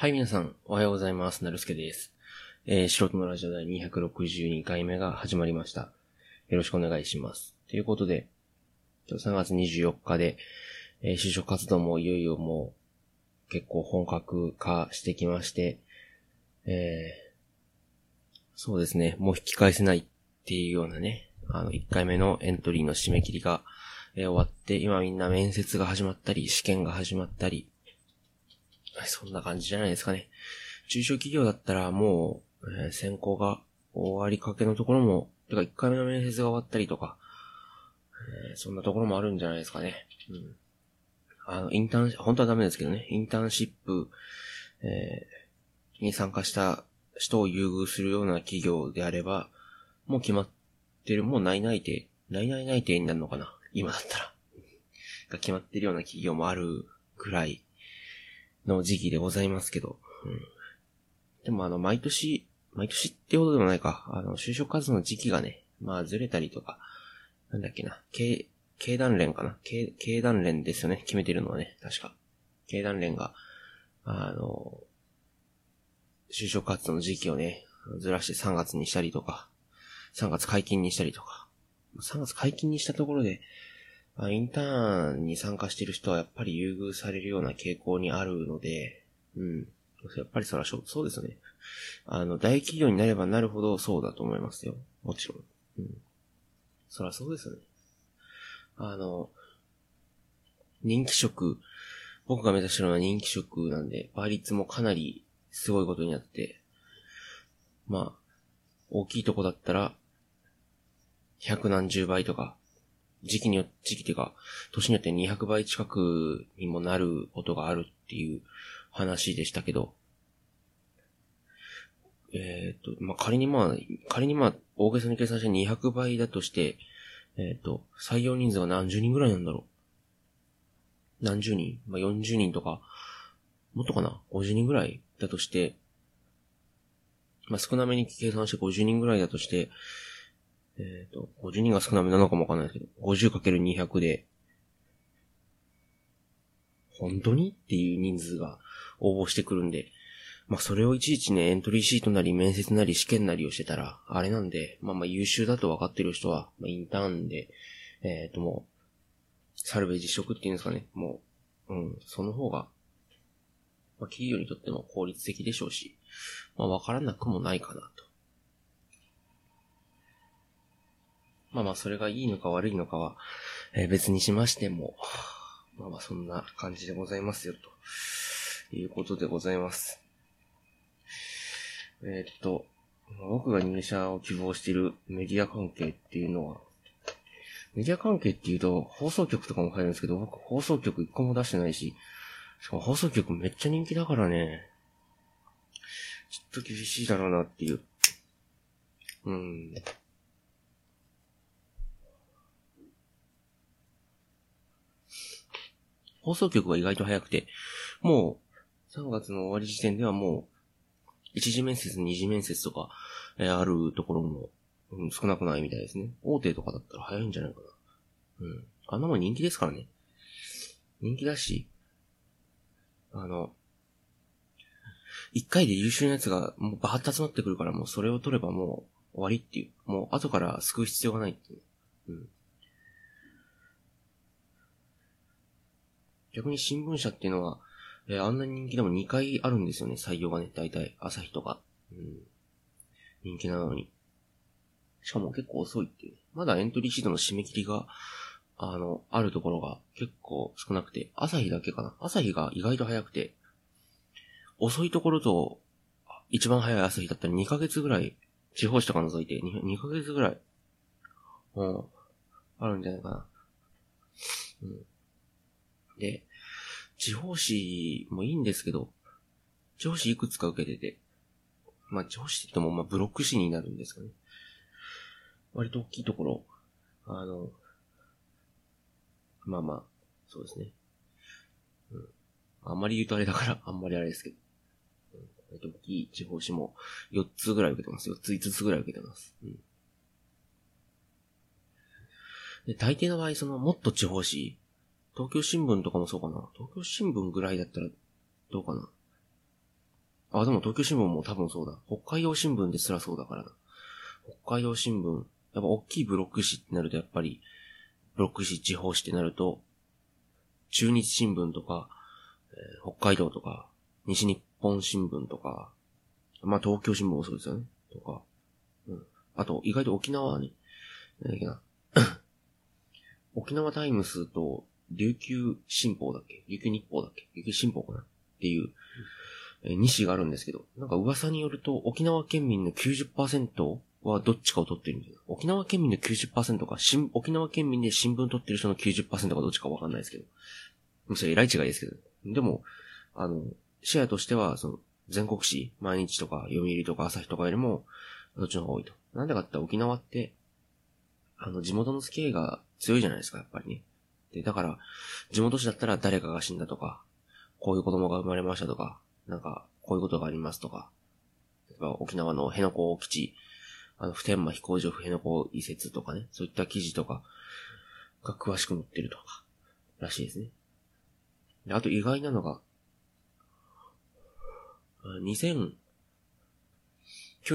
はい、皆さん、おはようございます。なるすけです。えー、素人のラジオ第262回目が始まりました。よろしくお願いします。ということで、今日3月24日で、えー就職活動もいよいよもう結構本格化してきまして、えーそうですね、もう引き返せないっていうようなね、あの、1回目のエントリーの締め切りが、えー終わって、今みんな面接が始まったり、試験が始まったり、そんな感じじゃないですかね。中小企業だったらもう、えー選考が終わりかけのところも、てか1回目の面接が終わったりとか、えーそんなところもあるんじゃないですかね。うん。あの、インターン、本当はダメですけどね、インターンシップ、えーに参加した人を優遇するような企業であれば、もう決まってる、もう内々定、内々内定になるのかな今だったら。が決まってるような企業もあるくらいの時期でございますけど、うん。でもあの、毎年、毎年ってほどでもないか、あの、就職活動の時期がね、まあずれたりとか、なんだっけな、経、経団連かな。経、経団連ですよね、決めてるのはね、確か。経団連が、あの、就職活動の時期をね、ずらして3月にしたりとか、3月解禁にしたりとか、3月解禁にしたところで、あインターンに参加してる人はやっぱり優遇されるような傾向にあるので、うん。やっぱりそらしょ、そうですね。あの、大企業になればなるほどそうだと思いますよ。もちろん。うん。そらそうですよね。あの、人気職、僕が目指してるのは人気職なんで、倍率もかなりすごいことになって、まあ、大きいとこだったら、百何十倍とか、時期によって、時期っていうか、年によって200倍近くにもなることがあるっていう話でしたけど、えっ、と、まあ、仮にまあ、仮にまあ、大げさに計算して200倍だとして、えっ、と、採用人数が何十人ぐらいなんだろう。何十人まあ、40人とか、もっとかな ?50 人ぐらいだとして、まあ、少なめに計算して50人ぐらいだとして、えっ、と、50人が少なめなのかもわかんないですけど、50×200 で、本当にっていう人数が応募してくるんで、まあそれをいちいちね、エントリーシートなり面接なり試験なりをしてたら、あれなんで、まあまあ優秀だと分かってる人は、まあインターンで、えっ、ともう、サルベージ職っていうんですかね、もう、うん、その方が、まあ企業にとっても効率的でしょうし、まあ分からなくもないかなと。まあまあそれがいいのか悪いのかは、えー別にしましても、まあまあそんな感じでございますよ、ということでございます。えーっと、僕が入社を希望しているメディア関係っていうのは、メディア関係っていうと放送局とかも入るんですけど、僕放送局一個も出してないし、しかも放送局めっちゃ人気だからね、ちょっと厳しいだろうなっていう。うん。放送局が意外と早くて、もう3月の終わり時点ではもう、一次面接、二次面接とか、えーあるところも、うん、少なくないみたいですね。大手とかだったら早いんじゃないかな。うん。あんなもん人気ですからね。人気だし、あの、一回で優秀なやつがもうバーッと集まってくるからもうそれを取ればもう終わりっていう。もう後から救う必要がないっていう。うん。逆に新聞社っていうのは、えーあんなに人気でも2回あるんですよね、採用がね、大体、朝日とか。うん。人気なのに。しかも結構遅いっていう。まだエントリーシートの締め切りが、あの、あるところが結構少なくて、朝日だけかな。朝日が意外と早くて、遅いところと、一番早い朝日だったら2ヶ月ぐらい、地方紙とか除いて 2, 2ヶ月ぐらい、うん、あるんじゃないかな。うん。で、地方紙もいいんですけど、地方紙いくつか受けてて、まあ地方紙って言ってもまあブロック紙になるんですかね。割と大きいところ、あの、まあまあ、そうですね。うん。あんまり言うとあれだから、あんまりあれですけど。うん、割と大きい地方紙も4つぐらい受けてます。4つ5つぐらい受けてます。うん。で、大抵の場合、その、もっと地方紙、東京新聞とかもそうかな。東京新聞ぐらいだったら、どうかな。あ、でも東京新聞も多分そうだ。北海道新聞ですらそうだからな。北海道新聞、やっぱ大きいブロック紙ってなるとやっぱり、ブロック紙地方紙ってなると、中日新聞とか、えー、北海道とか、西日本新聞とか、まあ東京新聞もそうですよね。とか、うん。あと、意外と沖縄はね、なんだっけな。沖縄タイムスと琉球新報だっけ？琉球日報だっけ？琉球新報かな？っていう、えー、2紙があるんですけど、なんか噂によると沖縄県民の90%はどっちかを取ってるんですよ。沖縄県民の90%か、新、沖縄県民で新聞取ってる人の90%かどっちかわかんないですけど。それ、えらい違いですけど。でも、あの、シェアとしては、その、全国紙、毎日とか、読売とか朝日とかよりも、どっちの方が多いと。なんでかって沖縄って、あの、地元の付き合いが強いじゃないですか、やっぱりね。だから、地元紙だったら誰かが死んだとか、こういう子供が生まれましたとか、なんか、こういうことがありますとか、例えば沖縄の辺野古基地、あの、普天間飛行場辺野古移設とかね、そういった記事とかが詳しく載ってるとか、らしいですね。で、あと意外なのが、2009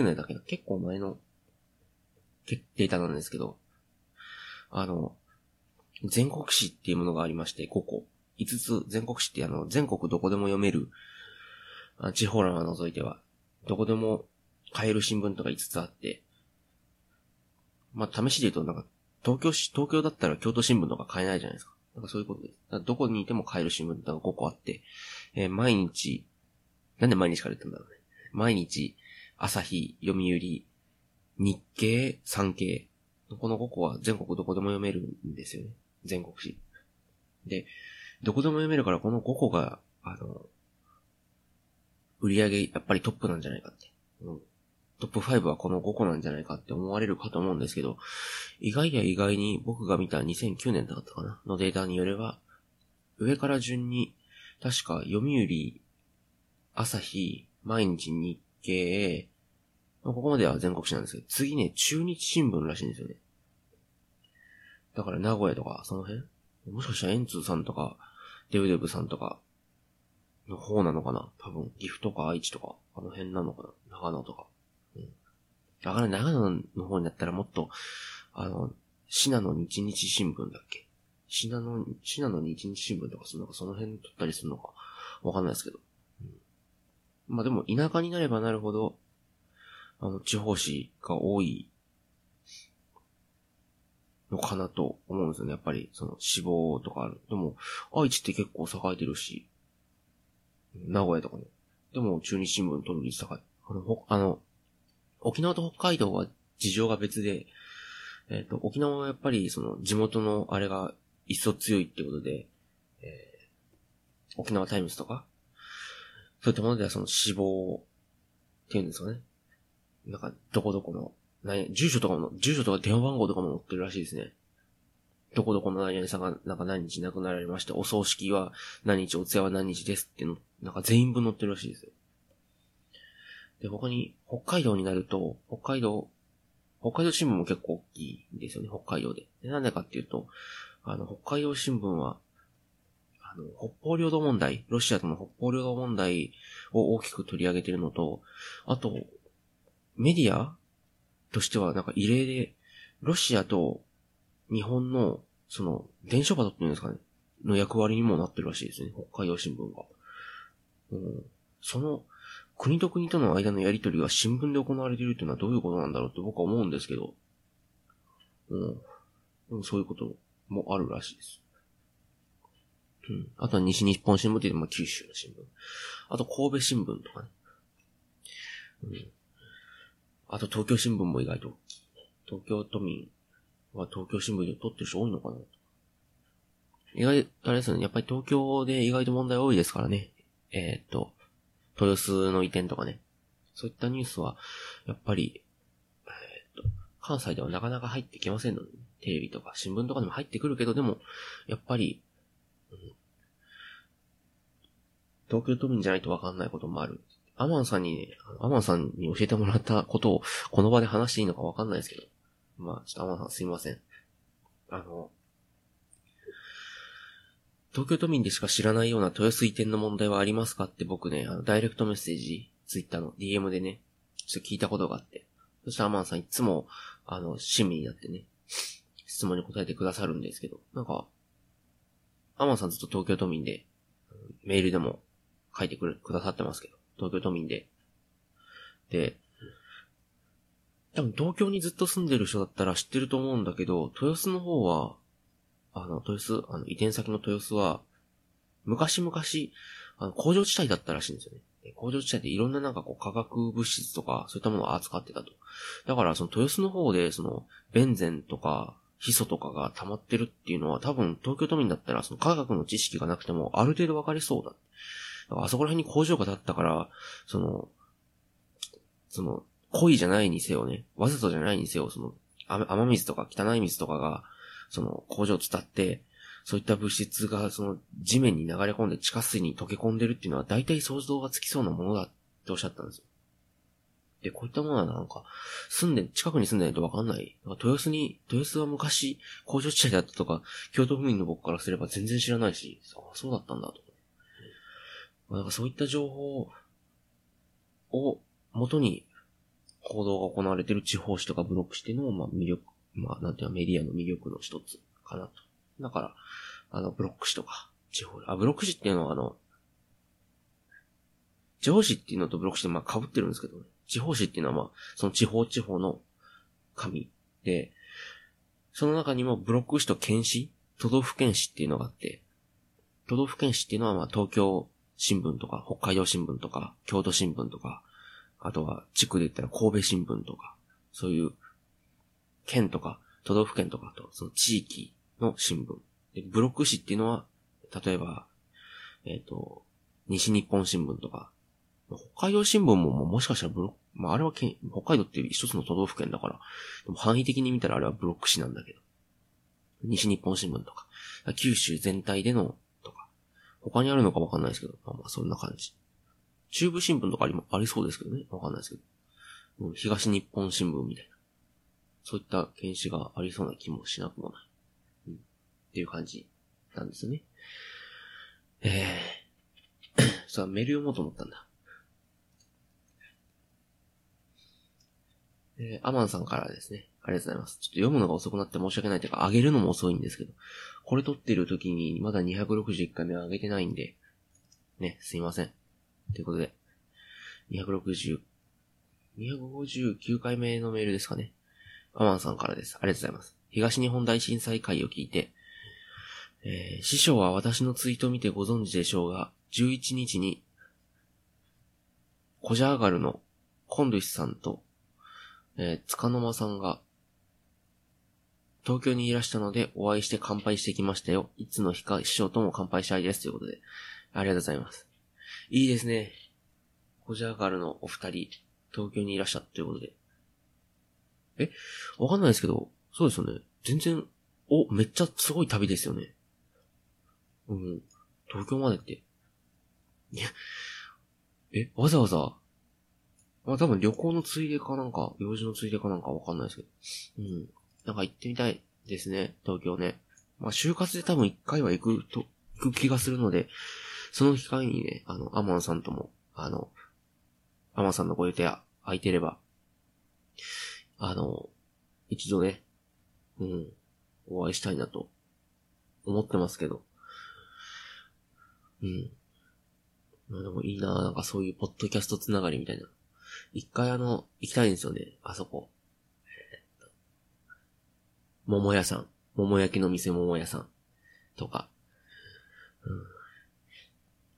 年だけど、結構前のデータなんですけど、あの、全国紙っていうものがありまして、5個。5つ、全国紙ってあの、全国どこでも読める、地方欄は除いては、どこでも買える新聞とか5つあって、まあ、試しで言うと、なんか、東京市、東京だったら京都新聞とか買えないじゃないですか。なんかそういうことです。どこにいても買える新聞が5個あって、えー、毎日、なんで毎日から言ったんだろうね。毎日、朝日、読売、日経、産経。この5個は全国どこでも読めるんですよね。全国紙。で、どこでも読めるからこの5個が、あの、売り上げやっぱりトップなんじゃないかって。うん。トップ5はこの5個なんじゃないかって思われるかと思うんですけど、意外や意外に僕が見た2009年だったかなのデータによれば、上から順に、確か読売、朝日、毎日日経、ここまでは全国紙なんですけど、次ね、中日新聞らしいんですよね。だから名古屋とか、その辺？もしかしたらエンツーさんとか、デブデブさんとか、の方なのかな？多分、岐阜とか愛知とか、あの辺なのかな？長野とか。うん。だから長野の方になったらもっと、あの、信濃日日新聞だっけ？信濃、信濃日日新聞とかそのか？その辺取ったりするのか、わかんないですけど。うん、まあでも、田舎になればなるほど、あの、地方紙が多いのかなと思うんですよね。やっぱり、その死亡とかある。でも、愛知って結構栄えてるし、名古屋とかね。でも、中日新聞取る率高い。あの、あの、沖縄と北海道は事情が別で、えっ、ー、と、沖縄はやっぱり、その、地元のあれが一層強いってことで、えー、沖縄タイムズとか、そういったものではその死亡っていうんですかね。なんか、どこどこの何、住所とかも、住所とか電話番号とかも載ってるらしいですね。どこどこの何々さんが、なんか何日亡くなられまして、お葬式は何日、お通夜は何日ですっての、なんか全員分載ってるらしいですよ。で、他に、北海道になると、北海道、北海道新聞も結構大きいんですよね、北海道で。でなんでかっていうと、あの、北海道新聞は、あの、北方領土問題、ロシアとの北方領土問題を大きく取り上げてるのと、あと、メディアとしてはなんか異例で、ロシアと日本の、その、伝書バトっていうんですかね、の役割にもなってるらしいですね、北海道新聞が。うん、その、国と国との間のやりとりが新聞で行われているっていうのはどういうことなんだろうって僕は思うんですけど、うん。そういうこともあるらしいです。うん。あとは西日本新聞っていうと、まあ、九州の新聞。あと神戸新聞とかね。うん。あと東京新聞も意外と、東京都民は東京新聞で撮ってる人多いのかな意外、あれですね。やっぱり東京で意外と問題多いですからね。えー、っと、豊洲の移転とかね。そういったニュースは、やっぱり、えー、っと、関西ではなかなか入ってきませんので、テレビとか新聞とかでも入ってくるけど、でも、やっぱり、うん、東京都民じゃないとわかんないこともある。アマンさんにね、アマンさんに教えてもらったことをこの場で話していいのかわかんないですけど。まあ、ちょっとアマンさんすいません。あの、東京都民でしか知らないような豊洲移転の問題はありますかって僕ね、あの、ダイレクトメッセージツイッターの DM でね、ちょっと聞いたことがあって、そしたらアマンさんいつも、あの、親身になってね、質問に答えてくださるんですけど、なんか、アマンさんずっと東京都民で、メールでも書いてくる、くださってますけど、東京都民で。で、多分東京にずっと住んでる人だったら知ってると思うんだけど、豊洲の方は、あの、豊洲、あの、移転先の豊洲は、昔々、あの、工場地帯だったらしいんですよね。工場地帯でいろんななんかこう化学物質とか、そういったものを扱ってたと。だからその豊洲の方で、その、ベンゼンとか、ヒ素とかが溜まってるっていうのは多分東京都民だったらその科学の知識がなくてもある程度わかりそうだ。あそこら辺に工場が建ったから、その、その、故意じゃないにせよね、わざとじゃないにせよ、その、雨水とか汚い水とかが、その工場を伝って、そういった物質がその地面に流れ込んで地下水に溶け込んでるっていうのは大体想像がつきそうなものだっておっしゃったんですよ。で、こういったものはなんか、住んで、近くに住んでないとわかんない。なんか豊洲に、豊洲は昔工場地帯だったとか、京都府民の僕からすれば全然知らないし、あそうだったんだと。なんかそういった情報を元に報道が行われている地方紙とかブロック紙っていうのも、まあ魅力、まあなんていうの、メディアの魅力の一つかなと。だから、あの、ブロック紙とか、地方、あ、ブロック紙っていうのはあの、地方紙っていうのとブロック紙ってまあ被ってるんですけどね。地方紙っていうのはまあ、その地方地方の紙で、その中にもブロック紙と県紙、都道府県紙っていうのがあって、都道府県紙っていうのはまあ東京新聞とか、北海道新聞とか、京都新聞とか、あとは地区で言ったら神戸新聞とか、そういう県とか都道府県とかと、その地域の新聞。で、ブロック紙っていうのは、例えば、えっ、ー、と、西日本新聞とか、北海道新聞ももしかしたらブロック、まああれは県、北海道っていう一つの都道府県だから、でも範囲的に見たらあれはブロック紙なんだけど。西日本新聞とか、九州全体での、他にあるのかわかんないですけど、まあまあそんな感じ。中部新聞とかありも、ありそうですけどね。わかんないですけど。東日本新聞みたいな。そういった検視がありそうな気もしなくもない。うん。っていう感じなんですね。えー。さあ、メール読もうと思ったんだ。えー、アマンさんからですね。ありがとうございます。ちょっと読むのが遅くなって申し訳ないというか、上げるのも遅いんですけど、これ撮ってる時にまだ261回目は上げてないんで、ね、すいません。ということで、260、259回目のメールですかね。アマンさんからです。ありがとうございます。東日本大震災会を聞いて、えー、師匠は私のツイートを見てご存知でしょうが、11日に、コジャーガルのコンドゥシさんと、えー、つかの間さんが、東京にいらしたのでお会いして乾杯してきましたよ。いつの日か師匠とも乾杯したいです。ということで、ありがとうございます。いいですね。コジャーガルのお二人、東京にいらっしゃったということで、え？わかんないですけど、そうですよね。全然、お、めっちゃすごい旅ですよね。うん。東京までって。いや、え、わざわざ、まあ多分旅行のついでかなんか、用事のついでかなんかわかんないですけど。うん。なんか行ってみたいですね、東京ね。まあ就活で多分一回は行くと、行く気がするので、その機会にね、あの、アマンさんとも、あの、アマンさんのご予定空いてれば、あの、一度ね、うん、お会いしたいなと思ってますけど。うん。まあでもいいななんかそういうポッドキャストつながりみたいな。一回あの、行きたいんですよね、あそこ。桃屋さん。桃焼きの店桃屋さん。とか。うん。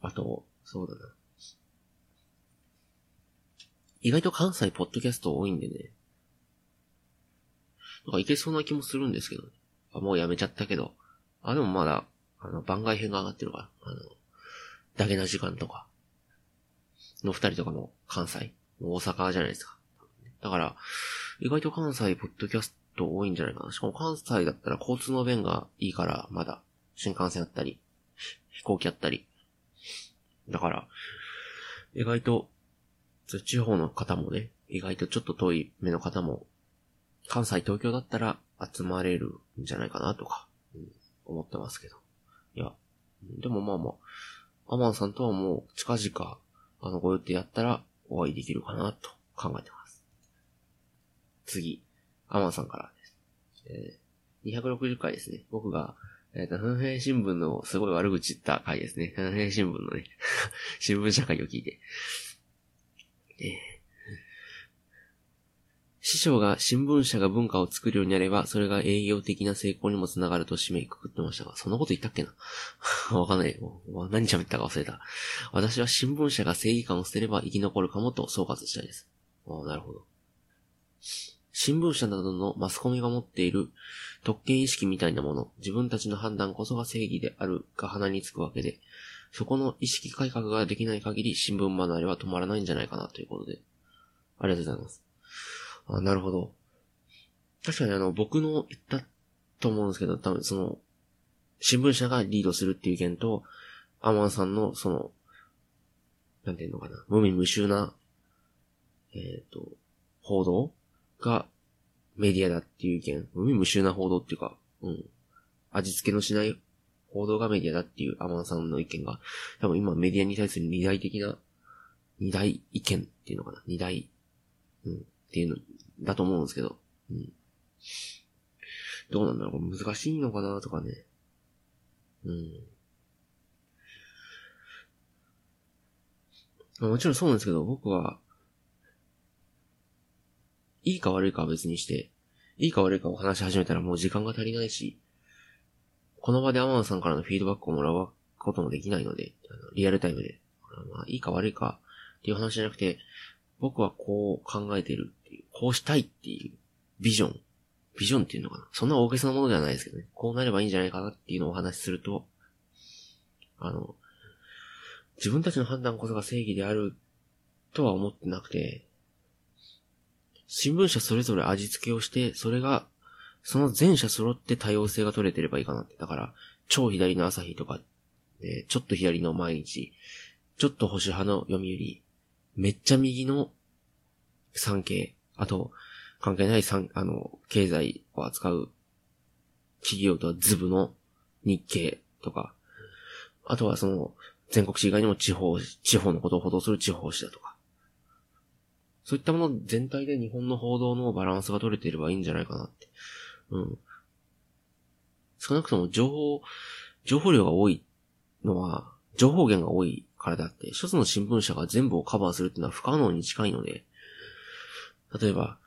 あと、そうだな。意外と関西ポッドキャスト多いんでね。なんかいけそうな気もするんですけど、ね、あ、もうやめちゃったけど。あ、でもまだ、あの、番外編が上がってるから、あの、だけな時間とか、の二人とかも関西、大阪じゃないですか。だから、意外と関西ポッドキャストト多いんじゃないかな。しかも関西だったら交通の便がいいから、まだ、新幹線あったり、飛行機あったり。だから、意外と、地方の方もね、意外とちょっと遠い目の方も関西、東京だったら集まれるんじゃないかなとか、うん、思ってますけど。いや、でもまあまあ、アマンさんとはもう近々、あの、ご予定やったらお会いできるかなと考えてます。次、アマンさんからです。えー、260回ですね。僕が、えっ、ー、と、フンヘイ新聞のすごい悪口言った回ですね。フンヘイ新聞のね 新聞社会を聞いて。えー師匠が新聞社が文化を作るようになれば、それが営業的な成功にもつながると締めくくってましたが、そんなこと言ったっけな？わかんない。何喋ったか忘れた。私は新聞社が正義感を捨てれば生き残るかもと総括したいです。ああ、なるほど。新聞社などのマスコミが持っている特権意識みたいなもの、自分たちの判断こそが正義であるが鼻につくわけで、そこの意識改革ができない限り新聞離れは止まらないんじゃないかなということで。ありがとうございます。あ、なるほど。確かにあの、僕の言ったと思うんですけど、多分その、新聞社がリードするっていう意見と、アマンさんのその、なんていうのかな、無味無臭な、えっ、ー、と、報道がメディアだっていう意見、無味無臭な報道っていうか、うん。味付けのしない報道がメディアだっていうアマンさんの意見が、多分今メディアに対する二大的な、二大意見っていうのかな二大、うん、っていうのだと思うんですけど。うん。どうなんだろう難しいのかなとかね。うん。もちろんそうなんですけど、僕は、いいか悪いかは別にして、いいか悪いかを話し始めたらもう時間が足りないし、この場でアマンさんからのフィードバックをもらうこともできないので、あのリアルタイムで。まあ、いいか悪いかっていう話じゃなくて、僕はこう考えてるっていう、こうしたいっていうビジョン。ビジョンっていうのかなそんな大げさなものではないですけどね。こうなればいいんじゃないかなっていうのをお話しすると、あの、自分たちの判断こそが正義であるとは思ってなくて、新聞社それぞれ味付けをして、それが、その全社揃って多様性が取れてればいいかなって。だから、超左の朝日とか、で、ちょっと左の毎日、ちょっと保守派の読売、めっちゃ右の産経、あと、関係ない産、あの、経済を扱う企業とはズブの日経とか、あとはその、全国市以外にも地方、地方のことを報道する地方紙だとか。そういったもの全体で日本の報道のバランスが取れていればいいんじゃないかなって。うん。少なくとも情報、情報量が多いのは、情報源が多いからだって、一つの新聞社が全部をカバーするっていうのは不可能に近いので、例えば、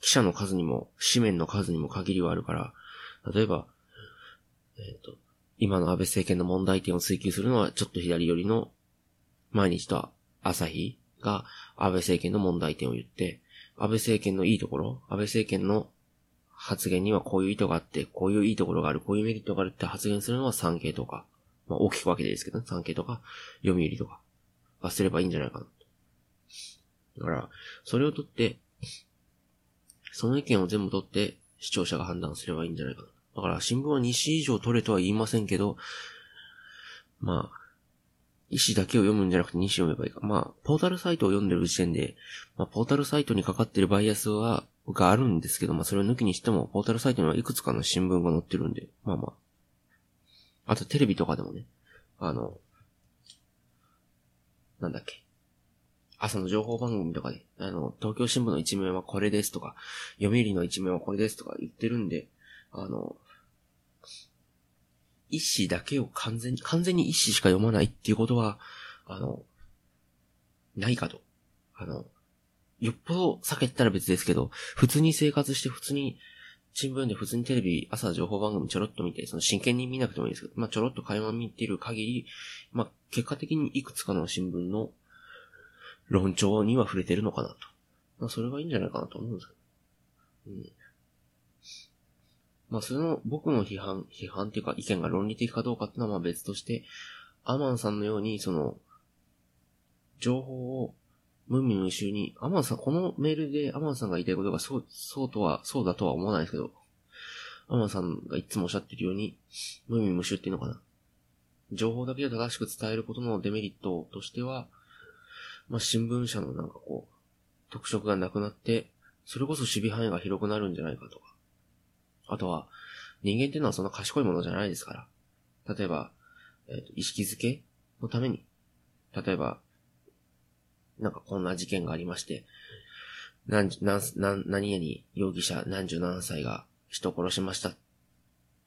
記者の数にも、紙面の数にも限りはあるから、例えば、えっ、ー、と、今の安倍政権の問題点を追求するのはちょっと左寄りの毎日と朝日が安倍政権の問題点を言って、安倍政権のいいところ、安倍政権の発言にはこういう意図があって、こういういいところがある、こういうメリットがあるって発言するのは産経とか、まあ大きく分けてですけどね、産経とか、読売とか、がすればいいんじゃないかな。だから、それを取って、その意見を全部取って、視聴者が判断すればいいんじゃないかな。だから、新聞は2紙以上取れとは言いませんけど、まあ、意思だけを読むんじゃなくて2紙読めばいいか。まあ、ポータルサイトを読んでる時点で、まあ、ポータルサイトにかかってるバイアスは、があるんですけど、まあ、それを抜きにしても、ポータルサイトにはいくつかの新聞が載ってるんで、まあまあ、あとテレビとかでもね、あの、なんだっけ。朝の情報番組とかで、あの、東京新聞の一面はこれですとか、読売の一面はこれですとか言ってるんで、あの、一紙だけを完全に、完全に一紙しか読まないっていうことは、あの、ないかと。あの、よっぽど避けたら別ですけど、普通に生活して普通に新聞で普通にテレビ、朝情報番組ちょろっと見て、その真剣に見なくてもいいですけど、まあ、ちょろっと会話見てる限り、まあ、結果的にいくつかの新聞の論調には触れてるのかなと。まあ、それがいいんじゃないかなと思うんですけど。うん。まあ、その、僕の批判、批判っていうか意見が論理的かどうかっていうのはまあ別として、アマンさんのように、その、情報を無味無臭に、アマンさん、このメールでアマンさんが言いたいことがそう、そうとは、そうだとは思わないですけど、アマンさんがいつもおっしゃってるように、無味無臭っていうのかな。情報だけを正しく伝えることのデメリットとしては、まあ、新聞社のなんかこう、特色がなくなって、それこそ守備範囲が広くなるんじゃないかとか。あとは、人間っていうのはそんな賢いものじゃないですから。例えば、えっ、ー、と、意識づけのために、例えば、なんかこんな事件がありまして、何、何、何、何々容疑者何十何歳が人を殺しましたっ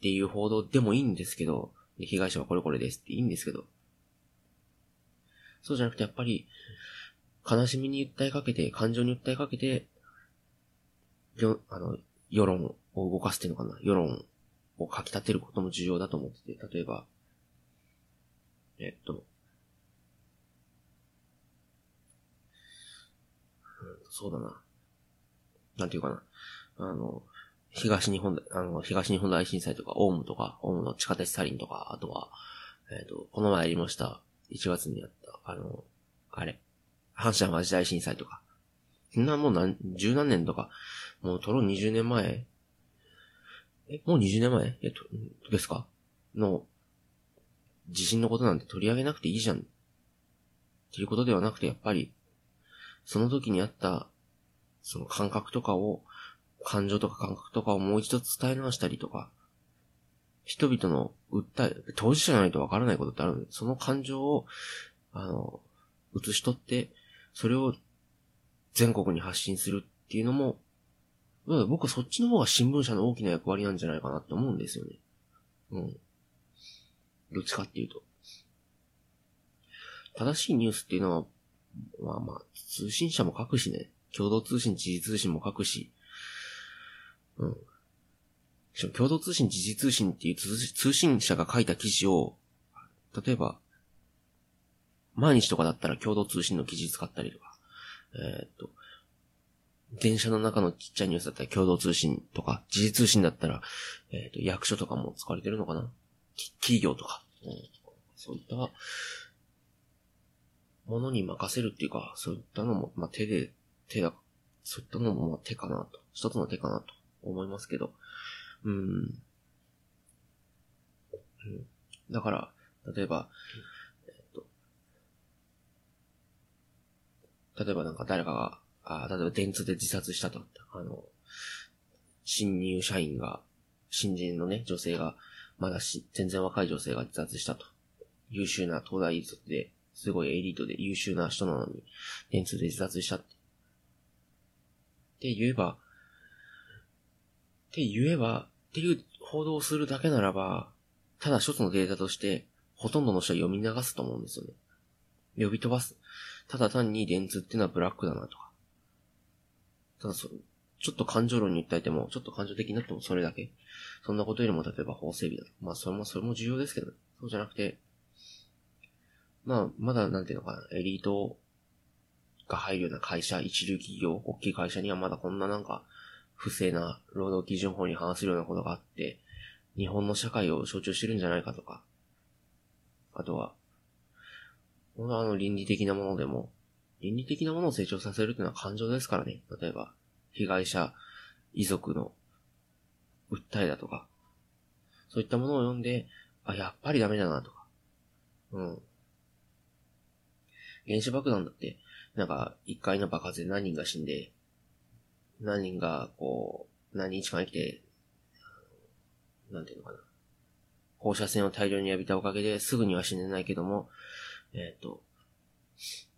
ていう報道でもいいんですけど、被害者はこれこれですっていいんですけど、そうじゃなくてやっぱり、悲しみに訴えかけて、感情に訴えかけて、よ、あの、世論を動かすっていうのかな？世論をかき立てることも重要だと思ってて、例えば、えっと、そうだな。なんていうかな。あの、東日本、あの、東日本大震災とか、オウムとか、オウムの地下鉄サリンとか、あとは、えっ、ー、と、この前やりました、1月にやった、あの、あれ、阪神淡路大震災とか。そんなもう何、十何年とか、もうトロ20年前？え、もう20年前？えっと、ですか？の、地震のことなんて取り上げなくていいじゃん。っていうことではなくて、やっぱり、その時にあった、その感覚とかを、感情とか感覚とかをもう一度伝え直したりとか、人々の訴え、当事者じゃないとわからないことってあるんで、その感情を、あの、映し取って、それを全国に発信するっていうのも、僕はそっちの方が新聞社の大きな役割なんじゃないかなって思うんですよね。うん。どっちかっていうと。正しいニュースっていうのは、まあまあ、通信社も書くしね。共同通信、時事通信も書くし。うん。しかも共同通信、時事通信っていう通信社が書いた記事を、例えば、毎日とかだったら共同通信の記事使ったりとか、えー、っと、電車の中のちっちゃいニュースだったら共同通信とか、時事通信だったら、えー、っと、役所とかも使われてるのかな？企業とか、うん、そういったものに任せるっていうか、そういったのも、まあ、手で、手だ、そういったのも、まあ、手かなと。一つの手かなと思いますけど。うん。うん。だから、例えば、えっと、例えばなんか誰かが、あ例えば電通で自殺したと。あの、新入社員が、新人のね、女性が、まだし、全然若い女性が自殺したと。優秀な東大卒で、すごいエリートで優秀な人なのに、電通で自殺したって。って言えば、って言えば、っていう報道をするだけならば、ただ一つのデータとして、ほとんどの人は読み流すと思うんですよね。呼び飛ばす。ただ単に電通っていうのはブラックだなとか。ただそ、ちょっと感情論に訴えても、ちょっと感情的になってもそれだけ？そんなことよりも例えば法整備だと。まあそれも、それも重要ですけど、そうじゃなくて、まあ、まだなんていうのかな、エリートが入るような会社、一流企業、大きい会社にはまだこんななんか、不正な労働基準法に反するようなことがあって、日本の社会を象徴してるんじゃないかとか、あとは、このあの倫理的なものでも、倫理的なものを成長させるっていうのは感情ですからね。例えば、被害者、遺族の訴えだとか、そういったものを読んで、あ、やっぱりダメだなとか、うん。原子爆弾だって、なんか、一回の爆発で何人が死んで、何人が、こう、何日間生きて、なんていうのかな。放射線を大量に浴びたおかげですぐには死ねないけども、えっ、ー、と、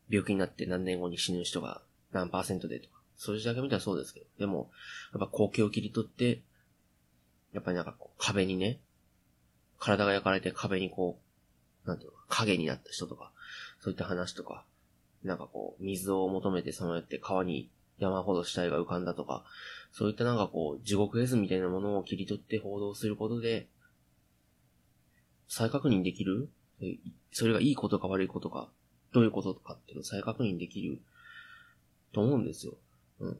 病気になって何年後に死ぬ人が何パーセントでとか、そういうだけ見たらそうですけど、でも、やっぱ光景を切り取って、やっぱりなんかこう壁にね、体が焼かれて壁にこう、なんていうか、影になった人とか、そういった話とか、なんかこう、水を求めてさまよって川に山ほど死体が浮かんだとか、そういったなんかこう、地獄絵図みたいなものを切り取って報道することで、再確認できるそれがいいことか悪いことか、どういうことかっていうのを再確認できると思うんですよ。うん。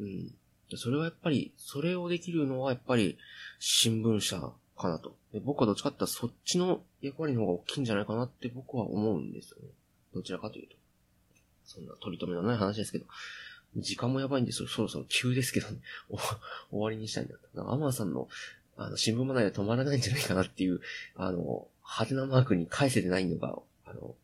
うん。それはやっぱり、それをできるのはやっぱり新聞社かなと。で僕はどっちかって言ったらそっちの役割の方が大きいんじゃないかなって僕は思うんですよね。どちらかというと。そんな取り留めのない話ですけど。時間もやばいんですよ。そろそろ急ですけどね。終わりにしたいんだった。アマンさんの、あの、新聞まで止まらないんじゃないかなっていう、あの、派手なマークに返せてないのが、あの、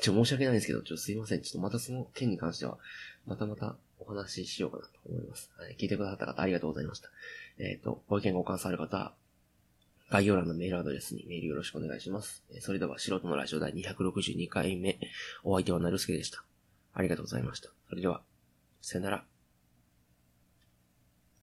ちょ、申し訳ないんですけど、ちょ、すいません。ちょっとまたその件に関しては、またまたお話ししようかなと思います。はい、聞いてくださった方ありがとうございました。えっ、ー、と、ご意見ご感想ある方、概要欄のメールアドレスにメールよろしくお願いします。それでは、素人のラジオ第262回目、お相手はなるすけでした。ありがとうございました。それでは、さよなら。